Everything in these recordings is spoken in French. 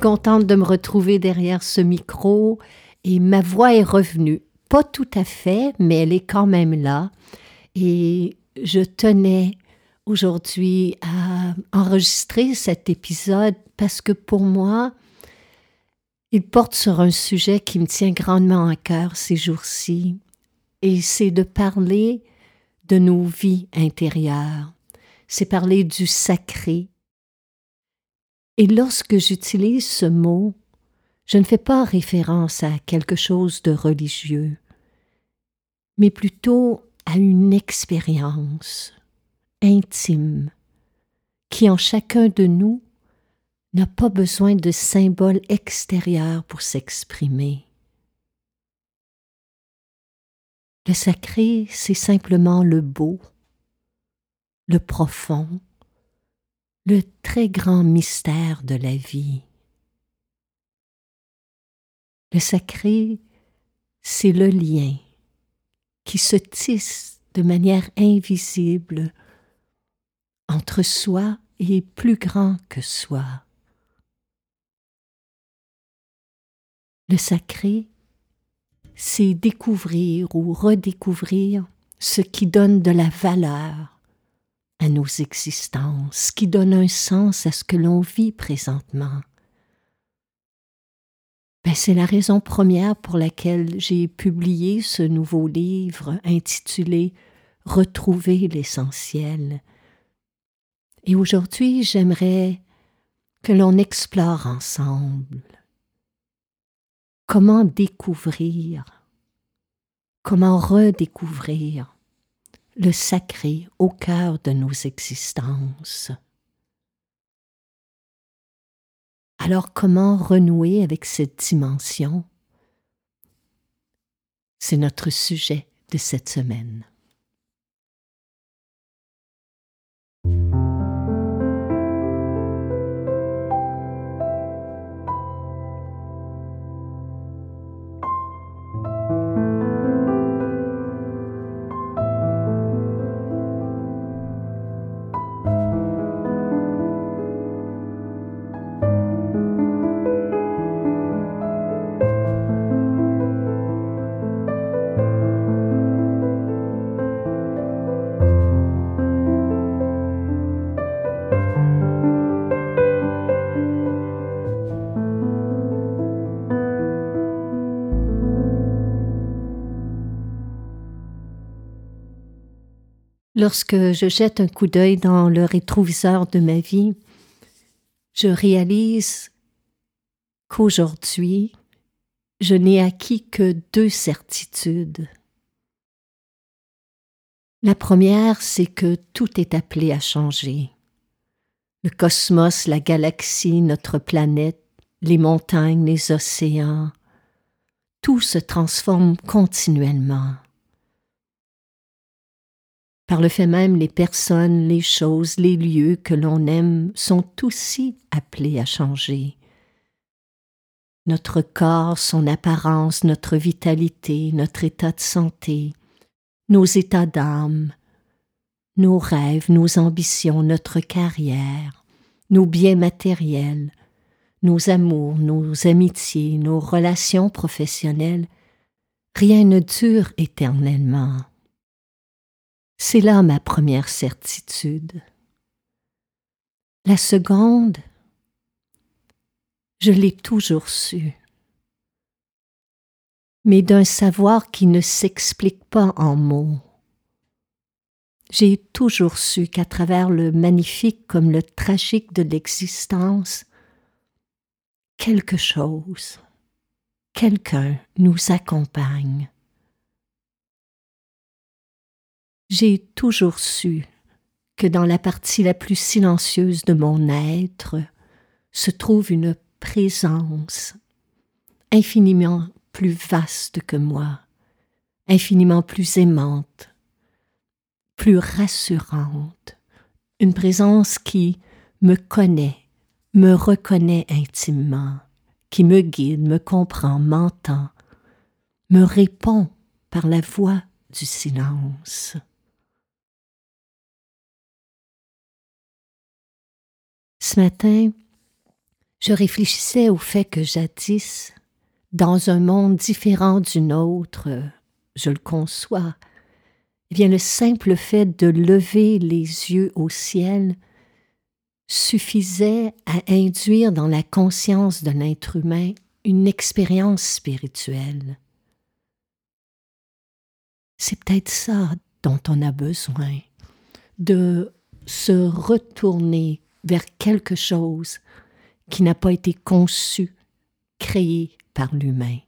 Contente de me retrouver derrière ce micro et ma voix est revenue. Pas tout à fait, mais elle est quand même là. Et je tenais aujourd'hui à enregistrer cet épisode parce que pour moi, il porte sur un sujet qui me tient grandement à cœur ces jours-ci, et c'est de parler de nos vies intérieures. C'est parler du sacré, et lorsque j'utilise ce mot, je ne fais pas référence à quelque chose de religieux, mais plutôt à une expérience intime qui en chacun de nous n'a pas besoin de symboles extérieurs pour s'exprimer. Le sacré, c'est simplement le beau, le profond, le très grand mystère de la vie. Le sacré, c'est le lien qui se tisse de manière invisible entre soi et plus grand que soi. Le sacré, c'est découvrir ou redécouvrir ce qui donne de la valeur à nos existences, qui donne un sens à ce que l'on vit présentement. Ben, c'est la raison première pour laquelle j'ai publié ce nouveau livre intitulé Retrouver l'essentiel. Et aujourd'hui, j'aimerais que l'on explore ensemble comment découvrir, comment redécouvrir le sacré au cœur de nos existences. Alors comment renouer avec cette dimension? C'est notre sujet de cette semaine. Lorsque je jette un coup d'œil dans le rétroviseur de ma vie, je réalise qu'aujourd'hui, je n'ai acquis que deux certitudes. La première, c'est que tout est appelé à changer. Le cosmos, la galaxie, notre planète, les montagnes, les océans, tout se transforme continuellement. Par le fait même, les personnes, les choses, les lieux que l'on aime sont aussi appelés à changer. Notre corps, son apparence, notre vitalité, notre état de santé, nos états d'âme, nos rêves, nos ambitions, notre carrière, nos biens matériels, nos amours, nos amitiés, nos relations professionnelles, rien ne dure éternellement. C'est là ma première certitude. La seconde, je l'ai toujours su, mais d'un savoir qui ne s'explique pas en mots. J'ai toujours su qu'à travers le magnifique comme le tragique de l'existence, quelque chose, quelqu'un nous accompagne. J'ai toujours su que dans la partie la plus silencieuse de mon être se trouve une présence infiniment plus vaste que moi, infiniment plus aimante, plus rassurante, une présence qui me connaît, me reconnaît intimement, qui me guide, me comprend, m'entend, me répond par la voix du silence. Ce matin, je réfléchissais au fait que jadis, dans un monde différent du nôtre, je le conçois, eh bien le simple fait de lever les yeux au ciel suffisait à induire dans la conscience de l'être humain une expérience spirituelle. C'est peut-être ça dont on a besoin, de se retourner vers quelque chose qui n'a pas été conçu, créé par l'humain.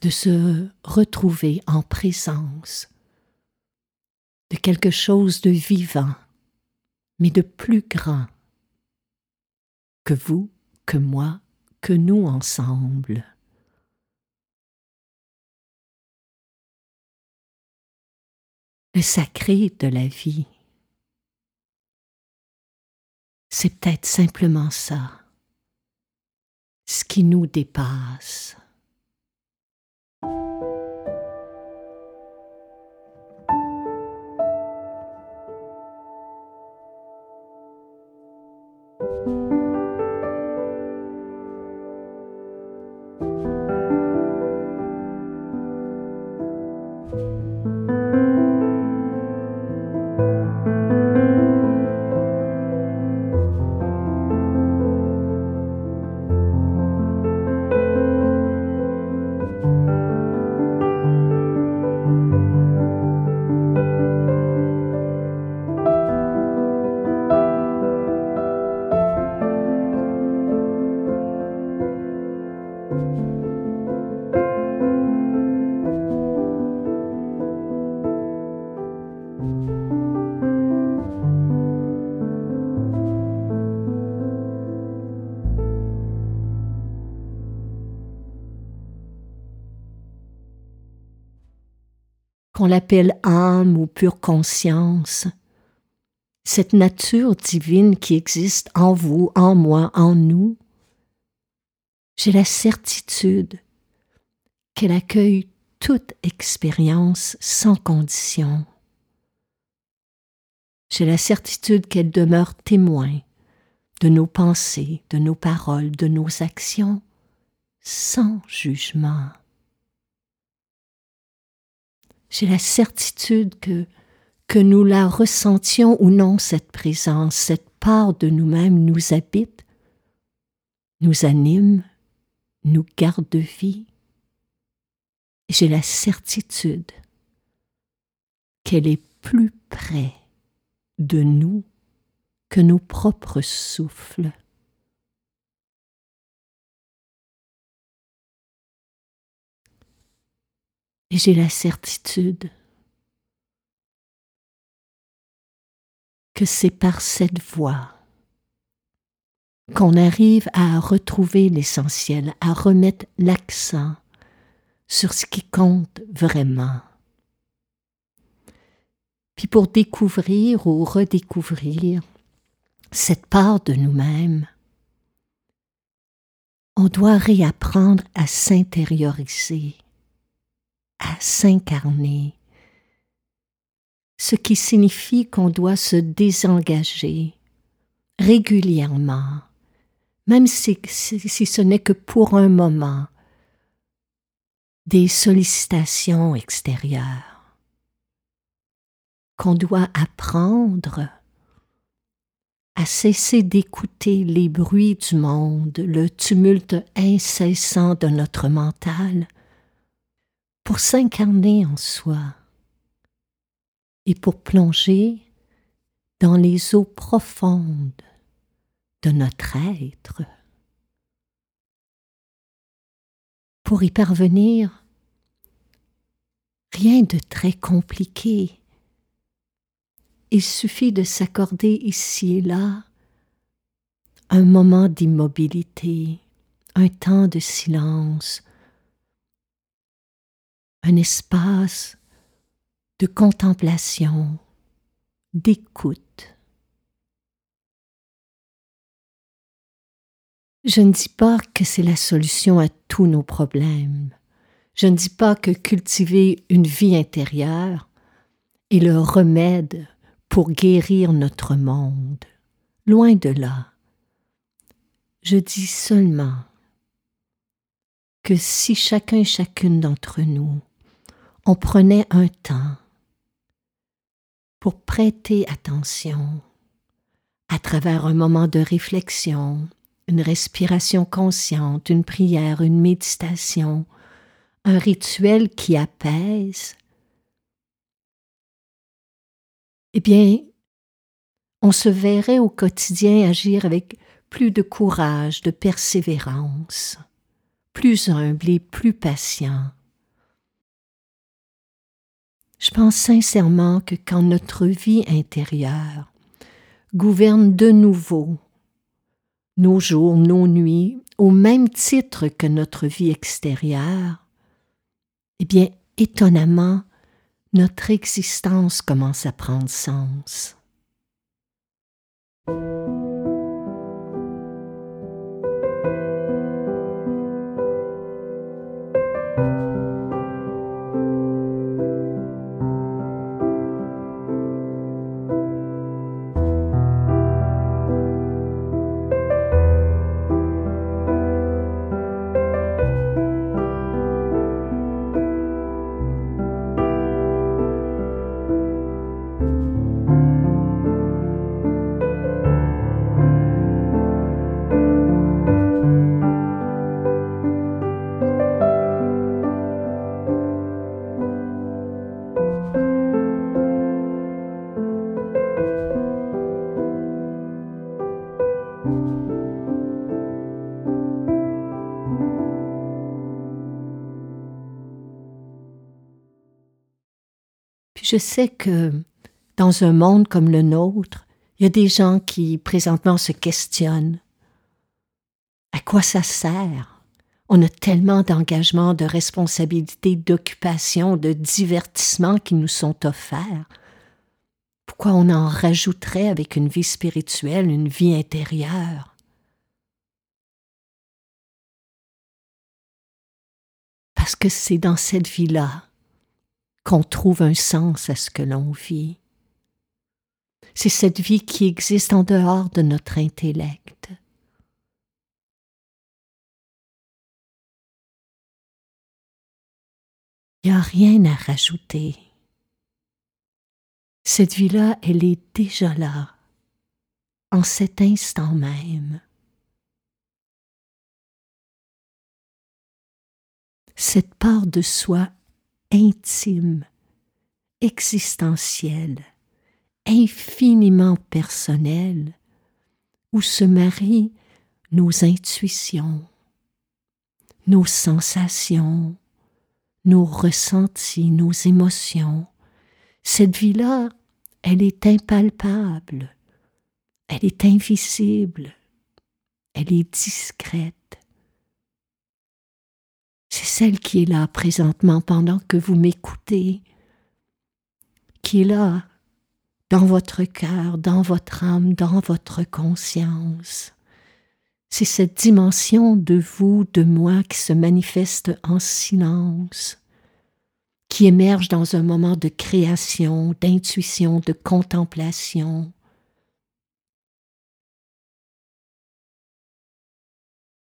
De se retrouver en présence de quelque chose de vivant, mais de plus grand que vous, que moi, que nous ensemble. Le sacré de la vie. C'est peut-être simplement ça, ce qui nous dépasse. L'appelle âme ou pure conscience, cette nature divine qui existe en vous, en moi, en nous, j'ai la certitude qu'elle accueille toute expérience sans condition. J'ai la certitude qu'elle demeure témoin de nos pensées, de nos paroles, de nos actions, sans jugement j'ai la certitude que, que nous la ressentions ou non, cette présence, cette part de nous-mêmes nous habite, nous anime, nous garde de vie. J'ai la certitude qu'elle est plus près de nous que nos propres souffles. Et j'ai la certitude que c'est par cette voie qu'on arrive à retrouver l'essentiel, à remettre l'accent sur ce qui compte vraiment. Puis pour découvrir ou redécouvrir cette part de nous-mêmes, on doit réapprendre à s'intérioriser à s'incarner, ce qui signifie qu'on doit se désengager régulièrement, même si, si ce n'est que pour un moment, des sollicitations extérieures, qu'on doit apprendre à cesser d'écouter les bruits du monde, le tumulte incessant de notre mental, pour s'incarner en soi et pour plonger dans les eaux profondes de notre être. Pour y parvenir, rien de très compliqué. Il suffit de s'accorder ici et là un moment d'immobilité, un temps de silence, un espace de contemplation, d'écoute. Je ne dis pas que c'est la solution à tous nos problèmes. Je ne dis pas que cultiver une vie intérieure est le remède pour guérir notre monde. Loin de là. Je dis seulement que si chacun et chacune d'entre nous, on prenait un temps pour prêter attention à travers un moment de réflexion, une respiration consciente, une prière, une méditation, un rituel qui apaise, eh bien, on se verrait au quotidien agir avec plus de courage, de persévérance, plus humble et plus patient. Je pense sincèrement que quand notre vie intérieure gouverne de nouveau nos jours, nos nuits, au même titre que notre vie extérieure, eh bien, étonnamment, notre existence commence à prendre sens. Je sais que dans un monde comme le nôtre, il y a des gens qui présentement se questionnent. À quoi ça sert? On a tellement d'engagements, de responsabilités, d'occupations, de divertissements qui nous sont offerts. Pourquoi on en rajouterait avec une vie spirituelle, une vie intérieure? Parce que c'est dans cette vie-là qu'on trouve un sens à ce que l'on vit. C'est cette vie qui existe en dehors de notre intellect. Il n'y a rien à rajouter. Cette vie-là, elle est déjà là, en cet instant même. Cette part de soi intime, existentiel, infiniment personnel, où se marient nos intuitions, nos sensations, nos ressentis, nos émotions. Cette vie-là, elle est impalpable, elle est invisible, elle est discrète. C'est celle qui est là présentement pendant que vous m'écoutez, qui est là dans votre cœur, dans votre âme, dans votre conscience. C'est cette dimension de vous, de moi qui se manifeste en silence, qui émerge dans un moment de création, d'intuition, de contemplation.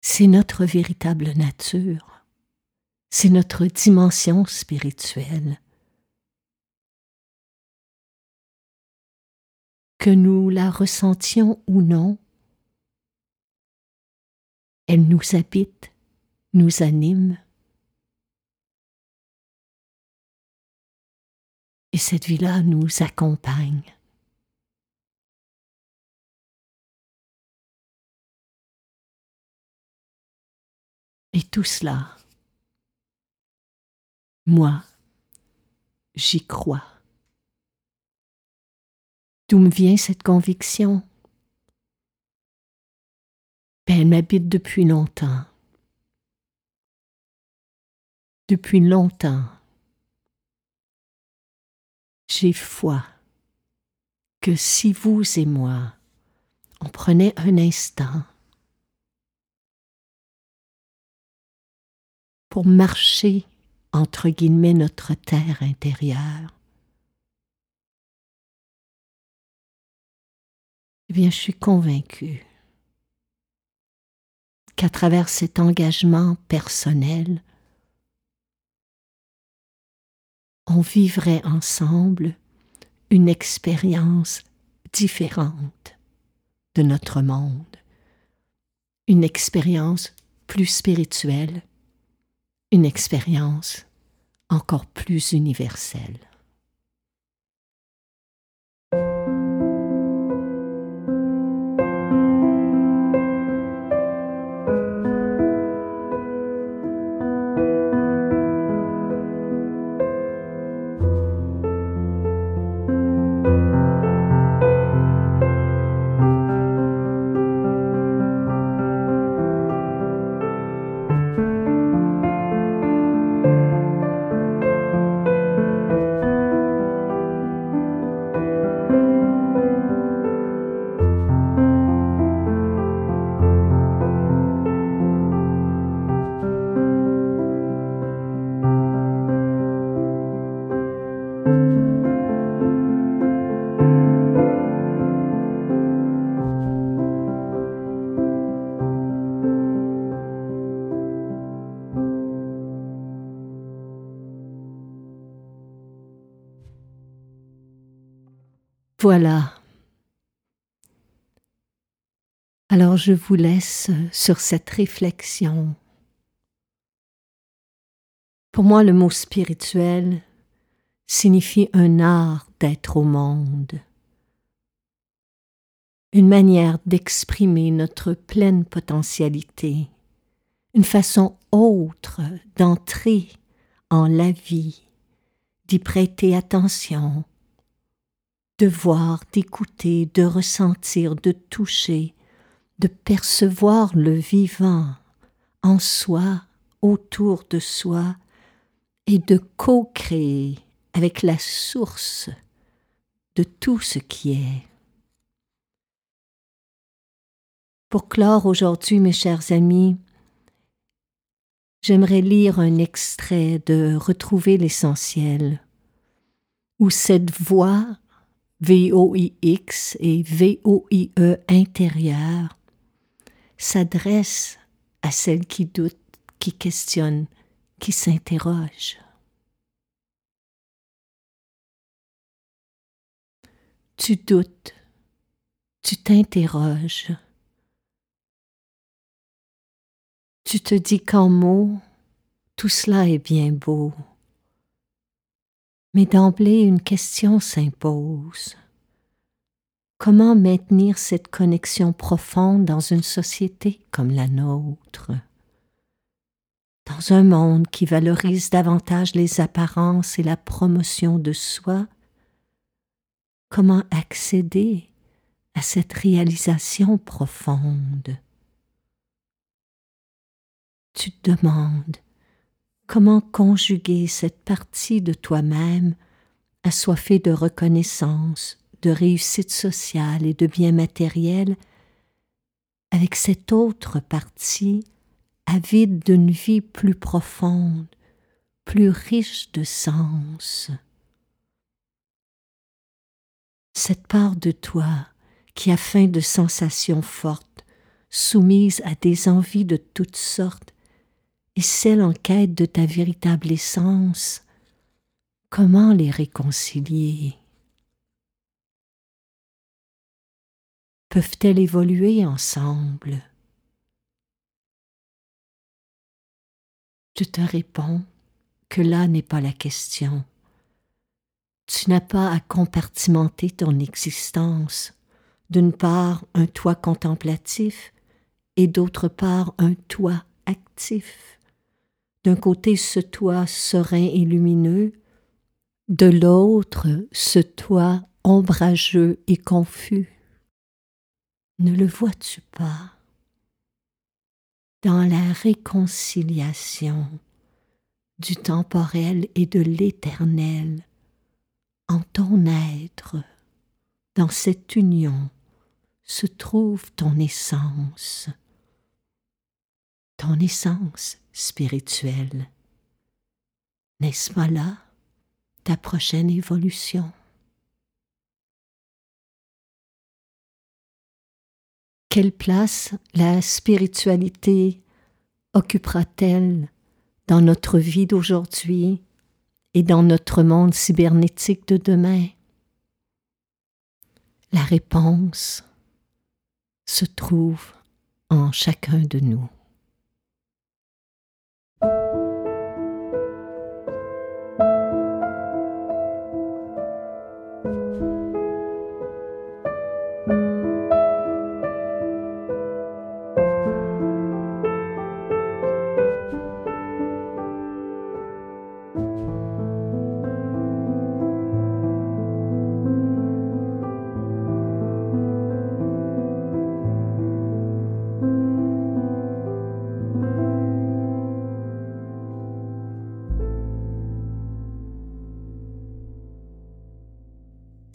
C'est notre véritable nature C'est notre dimension spirituelle. Que nous la ressentions ou non, elle nous habite, nous anime. Et cette vie-là nous accompagne. Et tout cela, moi, j'y crois. D'où me vient cette conviction? Ben, Elle m'habite depuis longtemps. Depuis longtemps, j'ai foi que si vous et moi, on prenait un instant pour marcher entre guillemets notre terre intérieure. Eh bien, je suis convaincue qu'à travers cet engagement personnel, on vivrait ensemble une expérience différente de notre monde, une expérience plus spirituelle, une expérience encore plus universelle. Voilà. Alors je vous laisse sur cette réflexion. Pour moi, le mot spirituel signifie un art d'être au monde, une manière d'exprimer notre pleine potentialité, une façon autre d'entrer en la vie, d'y prêter attention, de voir, d'écouter, de ressentir, de toucher, de percevoir le vivant en soi, autour de soi, et de co-créer avec la source de tout ce qui est. Pour clore aujourd'hui, mes chers amis, j'aimerais lire un extrait de Retrouver l'essentiel, où cette voix V-O-I-X et V-O-I-E intérieur s'adresse à celle qui doute, qui questionne, qui s'interroge. Tu doutes, tu t'interroges, tu te dis qu'en mots, tout cela est bien beau. Mais d'emblée, une question s'impose. Comment maintenir cette connexion profonde dans une société comme la nôtre? Dans un monde qui valorise davantage les apparences et la promotion de soi, comment accéder à cette réalisation profonde? Tu te demandes Comment conjuguer cette partie de toi-même assoiffée de reconnaissance, de réussite sociale et de bien matériel avec cette autre partie avide d'une vie plus profonde, plus riche de sens? Cette part de toi qui a faim de sensations fortes, soumise à des envies de toutes sortes, et celles en quête de ta véritable essence, comment les réconcilier? Peuvent-elles évoluer ensemble? Je te réponds que là n'est pas la question. Tu n'as pas à compartimenter ton existence, d'une part un toi contemplatif et d'autre part un toi actif. Côté ce toi serein et lumineux, de l'autre ce toi ombrageux et confus. Ne le vois-tu pas? Dans la réconciliation du temporel et de l'éternel, en ton être, dans cette union, se trouve ton essence, ton essence spirituelle. N'est-ce pas là ta prochaine évolution? Quelle place la spiritualité occupera-t-elle dans notre vie d'aujourd'hui et dans notre monde cybernétique de demain? La réponse se trouve en chacun de nous.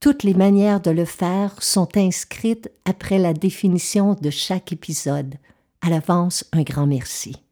toutes les manières de le faire sont inscrites après la définition de chaque épisode. À l'avance, un grand merci.